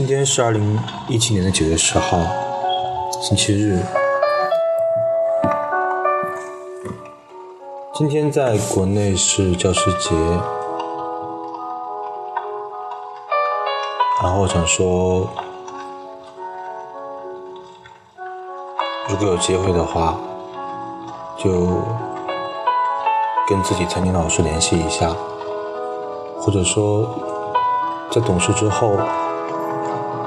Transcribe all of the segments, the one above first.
今天是二零一七年的九月十号，星期日。今天在国内是教师节，然后我想说，如果有机会的话，就跟自己曾经老师联系一下，或者说在懂事之后，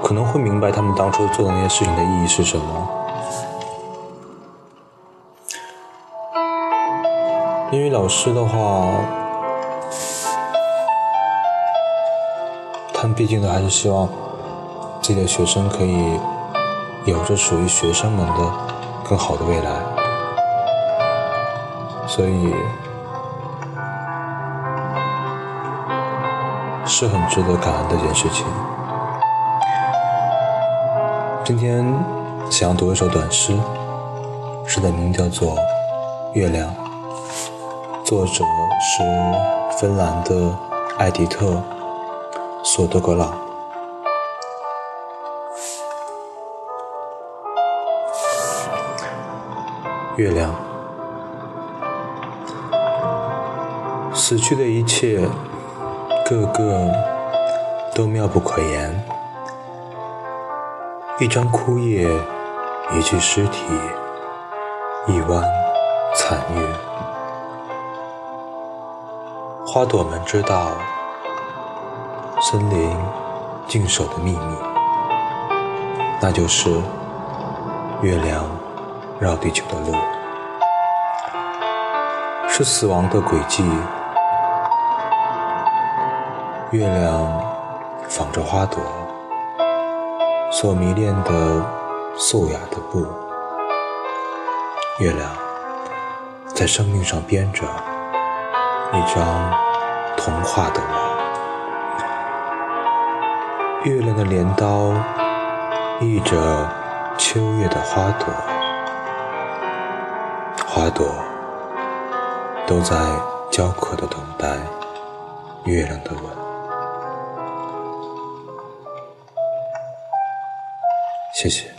可能会明白他们当初做的那些事情的意义是什么。因为老师的话，他们毕竟都还是希望自己的学生可以有着属于学生们的更好的未来，所以是很值得感恩的一件事情。今天想要读一首短诗，诗的名叫做《月亮》。作者是芬兰的艾迪特·索德格朗。月亮，死去的一切，个个都妙不可言。一张枯叶，一具尸体，一弯残月。花朵们知道森林静守的秘密，那就是月亮绕地球的路，是死亡的轨迹。月亮仿着花朵所迷恋的素雅的布，月亮在生命上编着。一张童话的网，月亮的镰刀译着秋月的花朵，花朵都在焦渴的等待月亮的吻。谢谢。